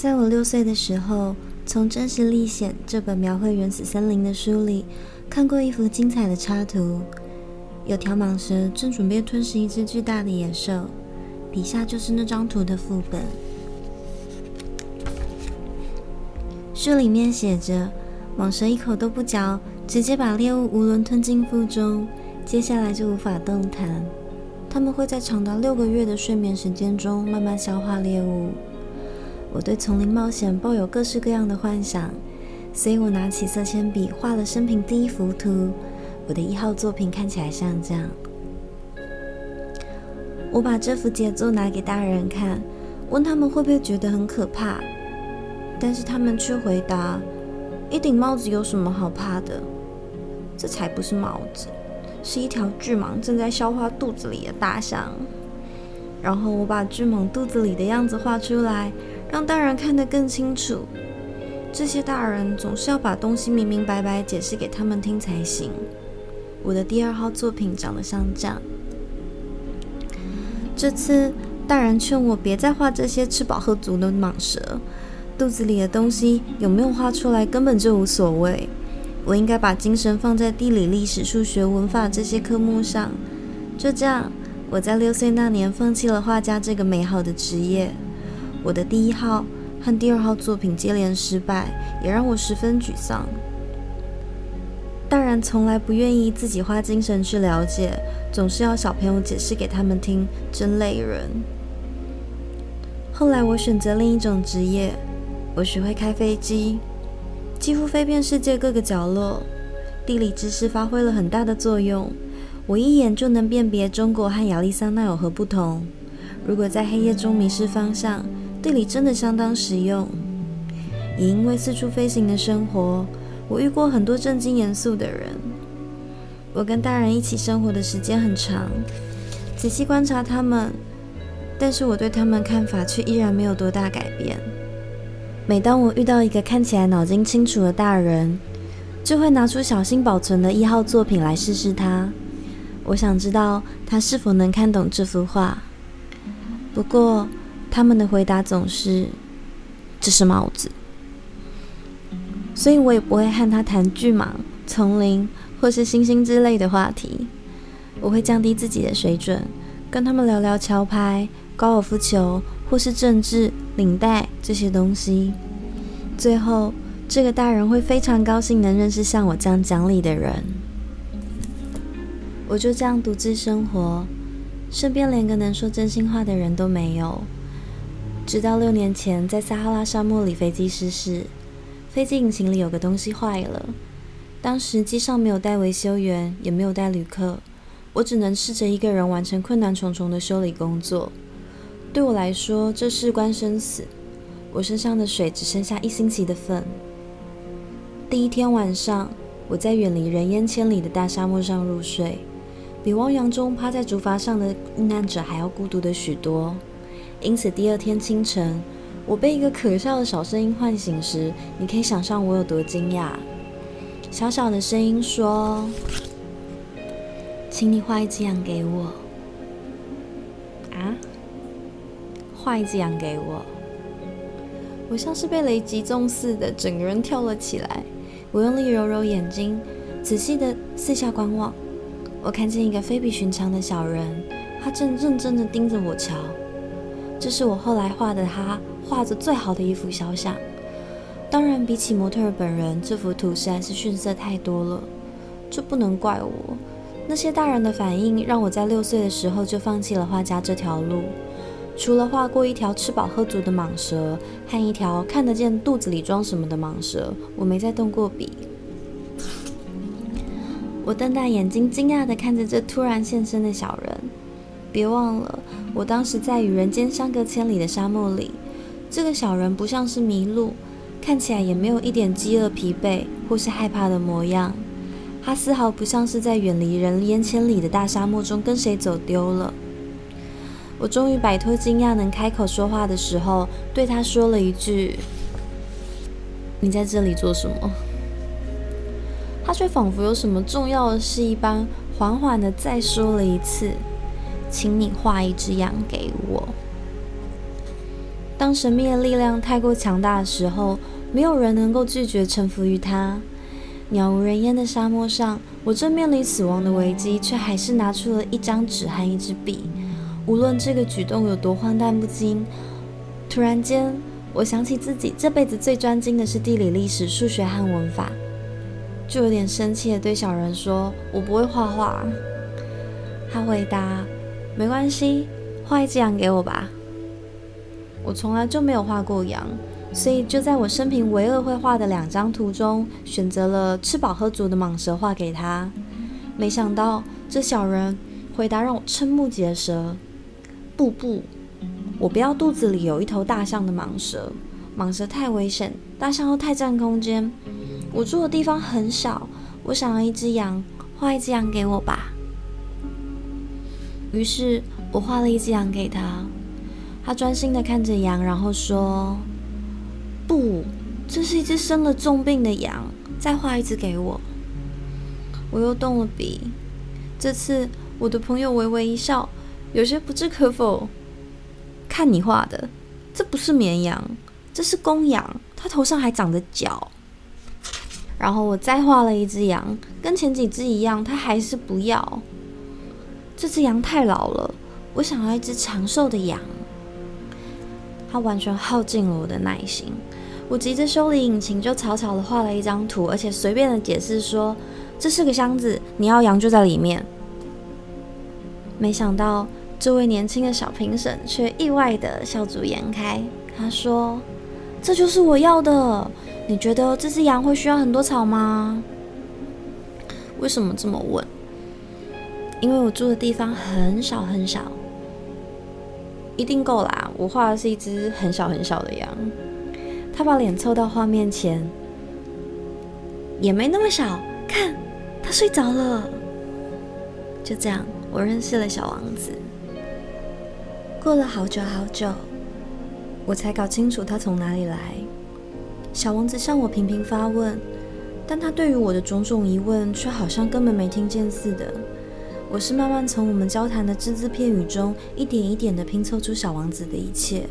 在我六岁的时候，从《真实历险》这本描绘原始森林的书里看过一幅精彩的插图，有条蟒蛇正准备吞噬一只巨大的野兽，底下就是那张图的副本。书里面写着：蟒蛇一口都不嚼，直接把猎物囫囵吞进腹中，接下来就无法动弹。它们会在长达六个月的睡眠时间中慢慢消化猎物。我对丛林冒险抱有各式各样的幻想，所以我拿起色铅笔画了生平第一幅图。我的一号作品看起来像这样。我把这幅杰作拿给大人看，问他们会不会觉得很可怕，但是他们却回答：“一顶帽子有什么好怕的？这才不是帽子，是一条巨蟒正在消化肚子里的大象。”然后我把巨蟒肚子里的样子画出来。让大人看得更清楚。这些大人总是要把东西明明白白解释给他们听才行。我的第二号作品长得像这样。这次大人劝我别再画这些吃饱喝足的蟒蛇，肚子里的东西有没有画出来根本就无所谓。我应该把精神放在地理、历史、数学、文法这些科目上。就这样，我在六岁那年放弃了画家这个美好的职业。我的第一号和第二号作品接连失败，也让我十分沮丧。大人从来不愿意自己花精神去了解，总是要小朋友解释给他们听，真累人。后来我选择另一种职业，我学会开飞机，几乎飞遍世界各个角落。地理知识发挥了很大的作用，我一眼就能辨别中国和亚利桑那有何不同。如果在黑夜中迷失方向，地理真的相当实用，也因为四处飞行的生活，我遇过很多正经严肃的人。我跟大人一起生活的时间很长，仔细观察他们，但是我对他们看法却依然没有多大改变。每当我遇到一个看起来脑筋清楚的大人，就会拿出小心保存的一号作品来试试他。我想知道他是否能看懂这幅画。不过，他们的回答总是：“这是帽子。”所以我也不会和他谈巨蟒、丛林或是星星之类的话题。我会降低自己的水准，跟他们聊聊桥牌、高尔夫球或是政治、领带这些东西。最后，这个大人会非常高兴能认识像我这样讲理的人。我就这样独自生活，身边连个能说真心话的人都没有。直到六年前，在撒哈拉沙漠里飞机失事，飞机引擎里有个东西坏了。当时机上没有带维修员，也没有带旅客，我只能试着一个人完成困难重重的修理工作。对我来说，这事关生死。我身上的水只剩下一星期的份。第一天晚上，我在远离人烟千里的大沙漠上入睡，比汪洋中趴在竹筏上的遇难者还要孤独的许多。因此，第二天清晨，我被一个可笑的小声音唤醒时，你可以想象我有多惊讶。小小的声音说：“请你画一只羊给我。”啊？画一只羊给我？我像是被雷击中似的，整个人跳了起来。我用力揉揉眼睛，仔细的四下观望。我看见一个非比寻常的小人，他正认真的盯着我瞧。这是我后来画的他画着最好的一幅肖像。当然，比起模特儿本人，这幅图实在是逊色太多了。这不能怪我，那些大人的反应让我在六岁的时候就放弃了画家这条路。除了画过一条吃饱喝足的蟒蛇和一条看得见肚子里装什么的蟒蛇，我没再动过笔。我瞪大眼睛，惊讶地看着这突然现身的小人。别忘了，我当时在与人间相隔千里的沙漠里。这个小人不像是迷路，看起来也没有一点饥饿、疲惫或是害怕的模样。他丝毫不像是在远离人烟千里的大沙漠中跟谁走丢了。我终于摆脱惊讶，能开口说话的时候，对他说了一句：“你在这里做什么？”他却仿佛有什么重要的事一般，缓缓地再说了一次。请你画一只羊给我。当神秘的力量太过强大的时候，没有人能够拒绝臣服于它。鸟无人烟的沙漠上，我正面临死亡的危机，却还是拿出了一张纸和一支笔。无论这个举动有多荒诞不经，突然间，我想起自己这辈子最专精的是地理、历史、数学和文法，就有点生气地对小人说：“我不会画画。”他回答：“没关系，画一只羊给我吧。”我从来就没有画过羊。所以就在我生平唯二会画的两张图中，选择了吃饱喝足的蟒蛇画给他。没想到这小人回答让我瞠目结舌：“不不，我不要肚子里有一头大象的蟒蛇，蟒蛇太危险，大象又太占空间。我住的地方很小，我想要一只羊，画一只羊给我吧。”于是我画了一只羊给他，他专心地看着羊，然后说。不，这是一只生了重病的羊。再画一只给我。我又动了笔，这次我的朋友微微一笑，有些不置可否。看你画的，这不是绵羊，这是公羊，它头上还长着角。然后我再画了一只羊，跟前几只一样，它还是不要。只羊太老了，我想要一只长寿的羊。它完全耗尽了我的耐心。我急着修理引擎，就草草的画了一张图，而且随便的解释说：“这是个箱子，你要羊就在里面。”没想到这位年轻的小评审却意外的笑逐颜开。他说：“这就是我要的。你觉得这只羊会需要很多草吗？”为什么这么问？因为我住的地方很小很小，一定够啦。我画的是一只很小很小的羊。他把脸凑到画面前，也没那么小。看，他睡着了。就这样，我认识了小王子。过了好久好久，我才搞清楚他从哪里来。小王子向我频频发问，但他对于我的种种疑问，却好像根本没听见似的。我是慢慢从我们交谈的只字片语中，一点一点地拼凑出小王子的一切。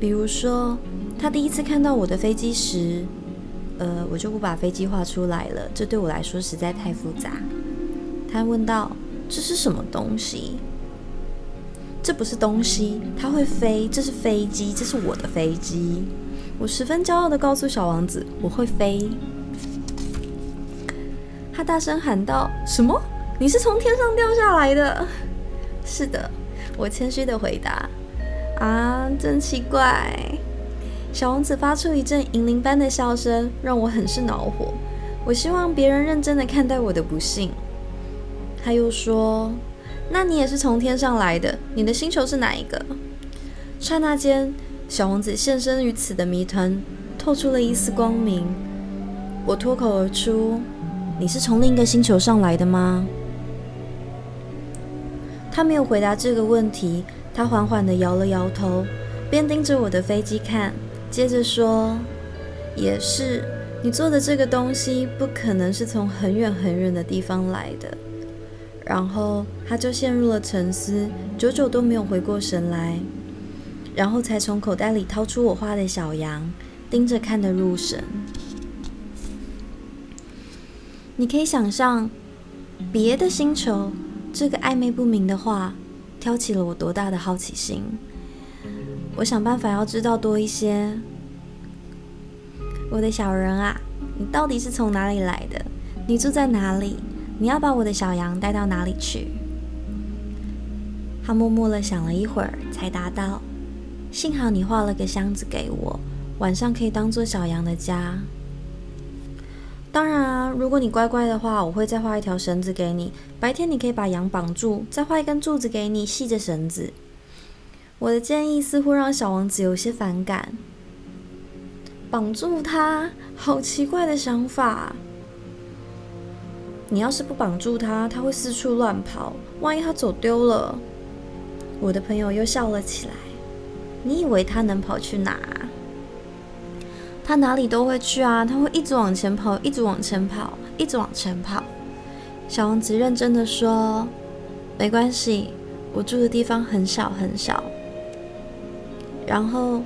比如说。他第一次看到我的飞机时，呃，我就不把飞机画出来了，这对我来说实在太复杂。他问道：“这是什么东西？”“这不是东西，它会飞，这是飞机，这是我的飞机。”我十分骄傲地告诉小王子：“我会飞。”他大声喊道：“什么？你是从天上掉下来的？”“是的。”我谦虚地回答。“啊，真奇怪。”小王子发出一阵银铃般的笑声，让我很是恼火。我希望别人认真的看待我的不幸。他又说：“那你也是从天上来的？你的星球是哪一个？”刹那间，小王子现身于此的谜团透出了一丝光明。我脱口而出：“你是从另一个星球上来的吗？”他没有回答这个问题，他缓缓地摇了摇头，边盯着我的飞机看。接着说，也是，你做的这个东西不可能是从很远很远的地方来的。然后他就陷入了沉思，久久都没有回过神来，然后才从口袋里掏出我画的小羊，盯着看得入神。你可以想象，别的星球这个暧昧不明的话，挑起了我多大的好奇心。我想办法要知道多一些。我的小人啊，你到底是从哪里来的？你住在哪里？你要把我的小羊带到哪里去？他默默地想了一会儿，才答道：“幸好你画了个箱子给我，晚上可以当做小羊的家。当然啊，如果你乖乖的话，我会再画一条绳子给你。白天你可以把羊绑住，再画一根柱子给你，系着绳子。”我的建议似乎让小王子有些反感。绑住他，好奇怪的想法。你要是不绑住他，他会四处乱跑，万一他走丢了，我的朋友又笑了起来。你以为他能跑去哪？他哪里都会去啊，他会一直往前跑，一直往前跑，一直往前跑。小王子认真的说：“没关系，我住的地方很小很小。”然后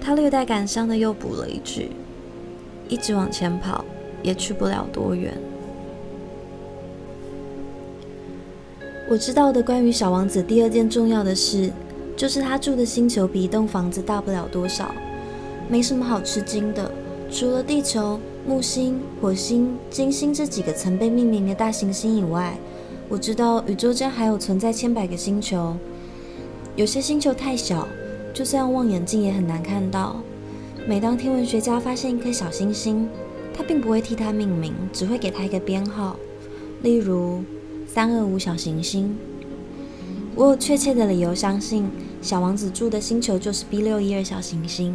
他略带感伤的又补了一句：“一直往前跑，也去不了多远。”我知道的关于小王子第二件重要的事，就是他住的星球比一栋房子大不了多少，没什么好吃惊的。除了地球、木星、火星、金星这几个曾被命名的大行星以外，我知道宇宙间还有存在千百个星球。有些星球太小，就算望远镜也很难看到。每当天文学家发现一颗小行星，他并不会替它命名，只会给它一个编号，例如。三二五小行星，我有确切的理由相信，小王子住的星球就是 B 六一二小行星。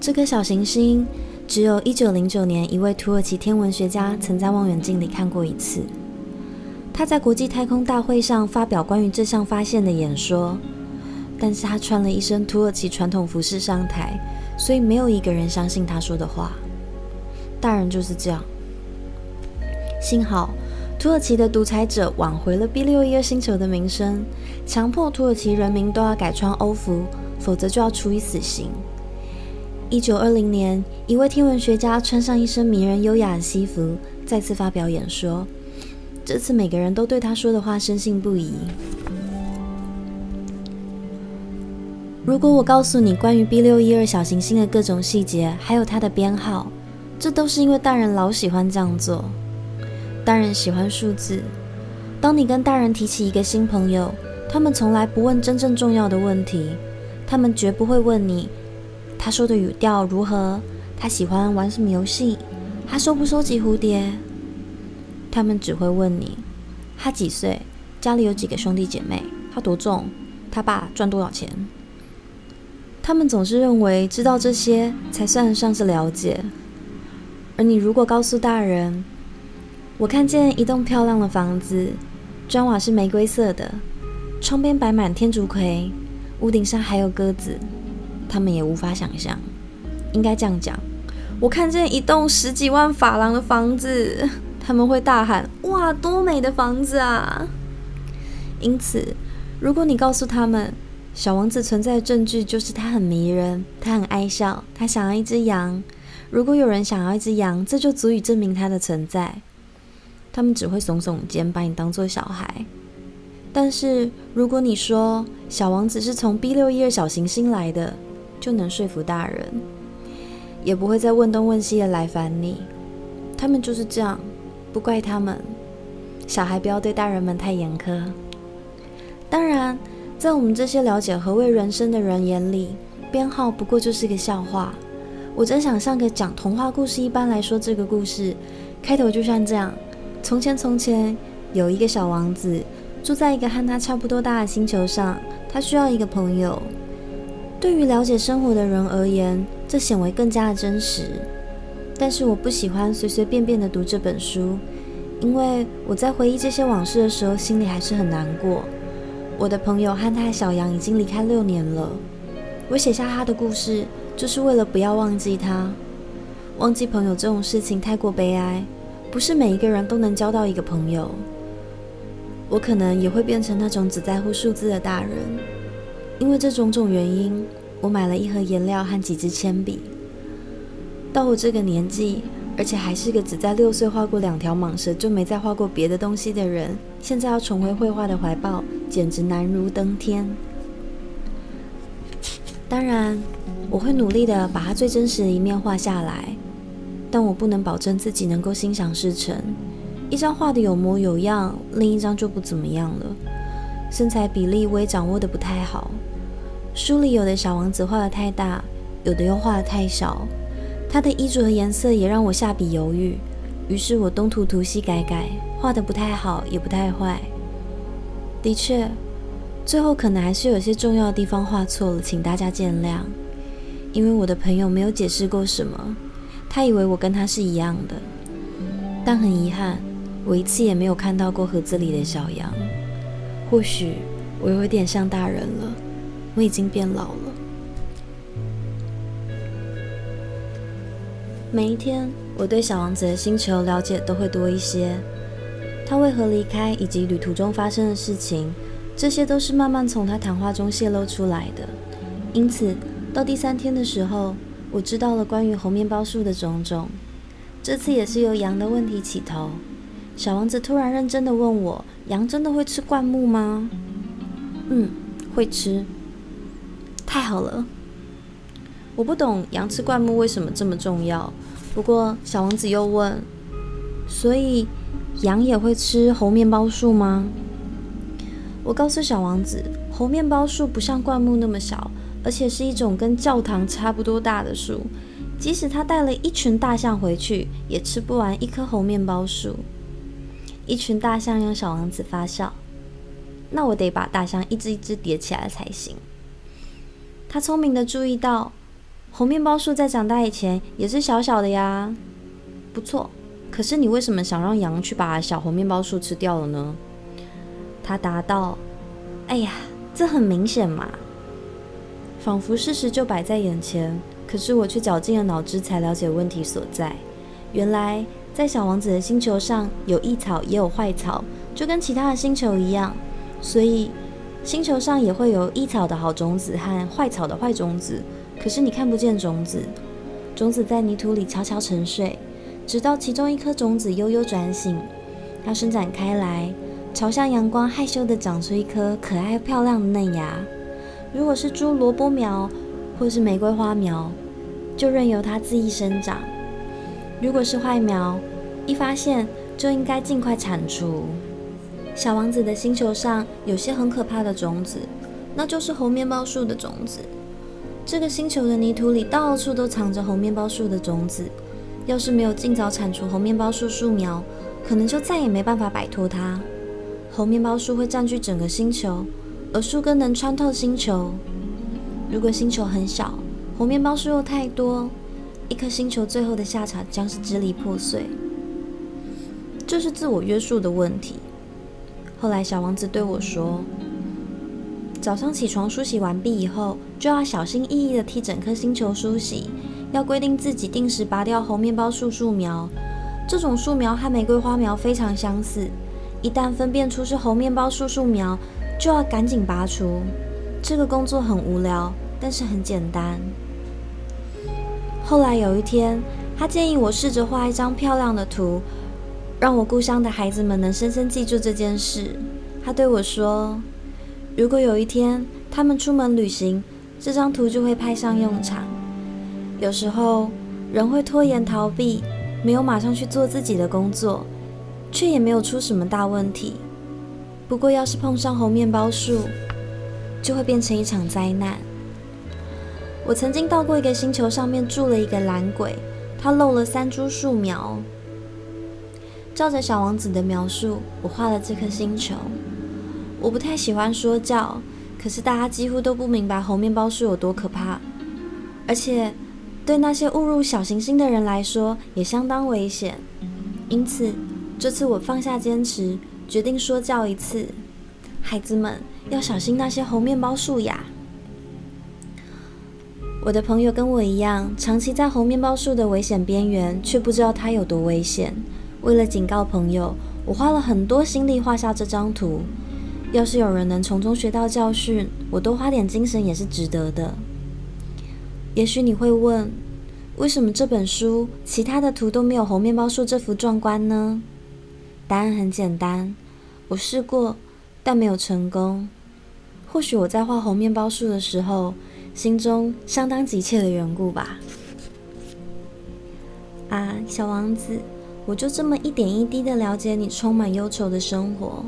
这颗小行星只有一九零九年一位土耳其天文学家曾在望远镜里看过一次。他在国际太空大会上发表关于这项发现的演说，但是他穿了一身土耳其传统服饰上台，所以没有一个人相信他说的话。大人就是这样。幸好，土耳其的独裁者挽回了 B 六一二星球的名声，强迫土耳其人民都要改穿欧服，否则就要处以死刑。一九二零年，一位天文学家穿上一身迷人优雅的西服，再次发表演说。这次每个人都对他说的话深信不疑。如果我告诉你关于 B 六一二小行星的各种细节，还有它的编号，这都是因为大人老喜欢这样做。大人喜欢数字。当你跟大人提起一个新朋友，他们从来不问真正重要的问题。他们绝不会问你，他说的语调如何，他喜欢玩什么游戏，他收不收集蝴蝶。他们只会问你，他几岁，家里有几个兄弟姐妹，他多重，他爸赚多少钱。他们总是认为知道这些才算得上是了解。而你如果告诉大人，我看见一栋漂亮的房子，砖瓦是玫瑰色的，窗边摆满天竺葵，屋顶上还有鸽子。他们也无法想象，应该这样讲：我看见一栋十几万法郎的房子，他们会大喊：“哇，多美的房子啊！”因此，如果你告诉他们，小王子存在的证据就是他很迷人，他很爱笑，他想要一只羊。如果有人想要一只羊，这就足以证明他的存在。他们只会耸耸肩，把你当做小孩。但是如果你说小王子是从 B 六一二小行星来的，就能说服大人，也不会再问东问西的来烦你。他们就是这样，不怪他们。小孩不要对大人们太严苛。当然，在我们这些了解何谓人生的人眼里，编号不过就是个笑话。我真想像个讲童话故事一般来说这个故事，开头就像这样。从前，从前有一个小王子，住在一个和他差不多大的星球上。他需要一个朋友。对于了解生活的人而言，这显为更加的真实。但是我不喜欢随随便便的读这本书，因为我在回忆这些往事的时候，心里还是很难过。我的朋友和他的小羊已经离开六年了。我写下他的故事，就是为了不要忘记他。忘记朋友这种事情太过悲哀。不是每一个人都能交到一个朋友，我可能也会变成那种只在乎数字的大人。因为这种种原因，我买了一盒颜料和几支铅笔。到我这个年纪，而且还是个只在六岁画过两条蟒蛇就没再画过别的东西的人，现在要重回绘画的怀抱，简直难如登天。当然，我会努力的把它最真实的一面画下来。但我不能保证自己能够心想事成。一张画的有模有样，另一张就不怎么样了。身材比例我也掌握的不太好。书里有的小王子画的太大，有的又画的太少。他的衣着和颜色也让我下笔犹豫。于是我东涂涂西改改，画的不太好，也不太坏。的确，最后可能还是有些重要的地方画错了，请大家见谅。因为我的朋友没有解释过什么。他以为我跟他是一样的，但很遗憾，我一次也没有看到过盒子里的小羊。或许我有点像大人了，我已经变老了。每一天，我对小王子的星球了解都会多一些。他为何离开，以及旅途中发生的事情，这些都是慢慢从他谈话中泄露出来的。因此，到第三天的时候，我知道了关于猴面包树的种种。这次也是由羊的问题起头。小王子突然认真的问我：“羊真的会吃灌木吗？”“嗯，会吃。”“太好了。”我不懂羊吃灌木为什么这么重要。不过小王子又问：“所以羊也会吃猴面包树吗？”我告诉小王子，猴面包树不像灌木那么小，而且是一种跟教堂差不多大的树。即使他带了一群大象回去，也吃不完一棵猴面包树。一群大象让小王子发笑。那我得把大象一只一只叠起来才行。他聪明地注意到，红面包树在长大以前也是小小的呀。不错，可是你为什么想让羊去把小红面包树吃掉了呢？他答道：“哎呀，这很明显嘛，仿佛事实就摆在眼前。可是我却绞尽了脑汁才了解问题所在。原来，在小王子的星球上有益草也有坏草，就跟其他的星球一样。所以，星球上也会有益草的好种子和坏草的坏种子。可是你看不见种子，种子在泥土里悄悄沉睡，直到其中一颗种子悠悠转醒，它伸展开来。朝向阳光，害羞地长出一颗可爱漂亮的嫩芽。如果是株萝卜苗，或是玫瑰花苗，就任由它恣意生长。如果是坏苗，一发现就应该尽快铲除。小王子的星球上有些很可怕的种子，那就是猴面包树的种子。这个星球的泥土里到处都藏着猴面包树的种子。要是没有尽早铲除猴面包树树苗，可能就再也没办法摆脱它。猴面包树会占据整个星球，而树根能穿透星球。如果星球很小，猴面包树又太多，一颗星球最后的下场将是支离破碎。这是自我约束的问题。后来，小王子对我说：“早上起床梳洗完毕以后，就要小心翼翼地替整颗星球梳洗，要规定自己定时拔掉猴面包树树苗。这种树苗和玫瑰花苗非常相似。”一旦分辨出是猴面包树树苗，就要赶紧拔除。这个工作很无聊，但是很简单。后来有一天，他建议我试着画一张漂亮的图，让我故乡的孩子们能深深记住这件事。他对我说：“如果有一天他们出门旅行，这张图就会派上用场。有时候人会拖延逃避，没有马上去做自己的工作。”却也没有出什么大问题。不过，要是碰上猴面包树，就会变成一场灾难。我曾经到过一个星球，上面住了一个懒鬼，他漏了三株树苗。照着小王子的描述，我画了这颗星球。我不太喜欢说教，可是大家几乎都不明白猴面包树有多可怕，而且对那些误入小行星的人来说也相当危险。因此，这次我放下坚持，决定说教一次。孩子们要小心那些猴面包树呀！我的朋友跟我一样，长期在猴面包树的危险边缘，却不知道它有多危险。为了警告朋友，我花了很多心力画下这张图。要是有人能从中学到教训，我多花点精神也是值得的。也许你会问，为什么这本书其他的图都没有红面包树这幅壮观呢？答案很简单，我试过，但没有成功。或许我在画红面包树的时候，心中相当急切的缘故吧。啊，小王子，我就这么一点一滴的了解你充满忧愁的生活。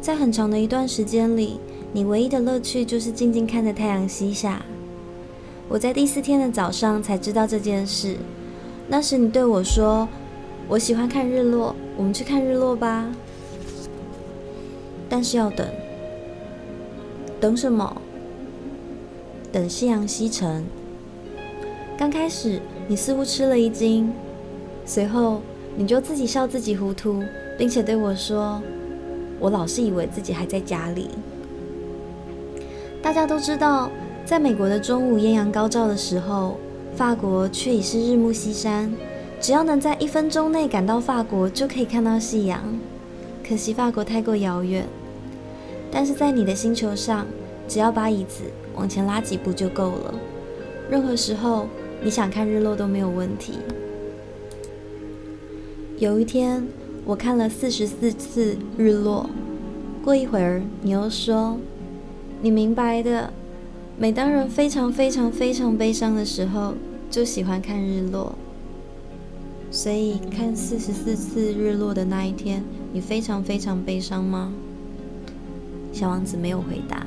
在很长的一段时间里，你唯一的乐趣就是静静看着太阳西下。我在第四天的早上才知道这件事。那时你对我说。我喜欢看日落，我们去看日落吧。但是要等，等什么？等夕阳西沉。刚开始你似乎吃了一惊，随后你就自己笑自己糊涂，并且对我说：“我老是以为自己还在家里。”大家都知道，在美国的中午艳阳高照的时候，法国却已是日暮西山。只要能在一分钟内赶到法国，就可以看到夕阳。可惜法国太过遥远。但是在你的星球上，只要把椅子往前拉几步就够了。任何时候你想看日落都没有问题。有一天，我看了四十四次日落。过一会儿，你又说：“你明白的。”每当人非常非常非常悲伤的时候，就喜欢看日落。所以，看四十四次日落的那一天，你非常非常悲伤吗？小王子没有回答。